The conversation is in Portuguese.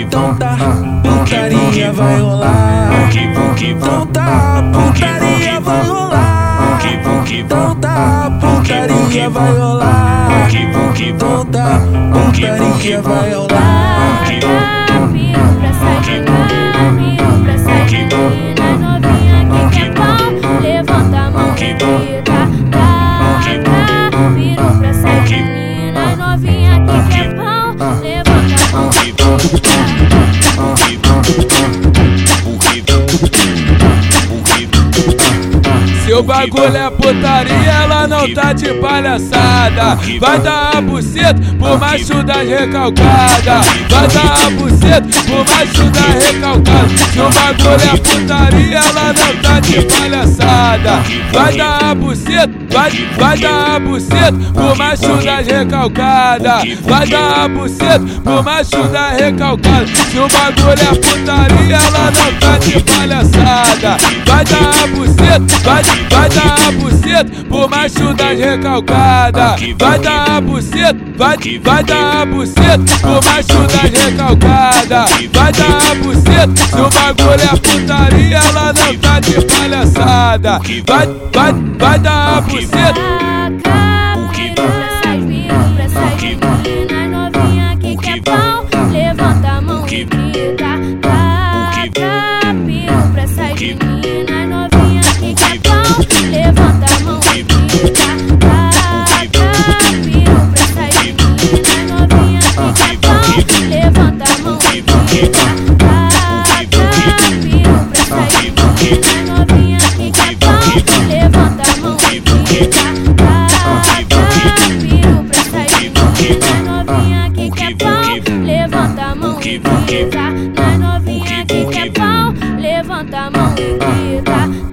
Então tá, putaria vai rolar. Então tá, putaria vai rolar. Então tá, putaria vai rolar. Então tá, putaria vai rolar. Levanta a mão e Seu bagulho é putaria, ela não tá de palhaçada. Vai dar a buceta por macho da recalcada. Vai dar a buceta por macho da recalcada. Seu bagulho é putaria, ela não tá de palhaçada. Vai dar a buceta, vai, vai dar a buceta por macho da recalcada. Vai dar a buceta por macho da recalcada. Seu bagulho é putaria, ela não tá de palhaçada. Vai dar a buceta, vai, vai dar a buceta pro macho das recalcada. Vai dar a buceta, vai, vai dar a buceta pro macho das recalcada. Vai dar a buceta, seu bagulho é putaria, ela não tá de palhaçada. Vai, vai, vai dar a buceta. taca. Piru pra sair piru pra sair menina novinha que quer pau, levanta a mão e grita. Piru pra sair menina novinha levanta a mão e novinha que quer pau, levanta a mão e novinha que quer pau, levanta a mão e novinha que quer pau, levanta a mão e grita.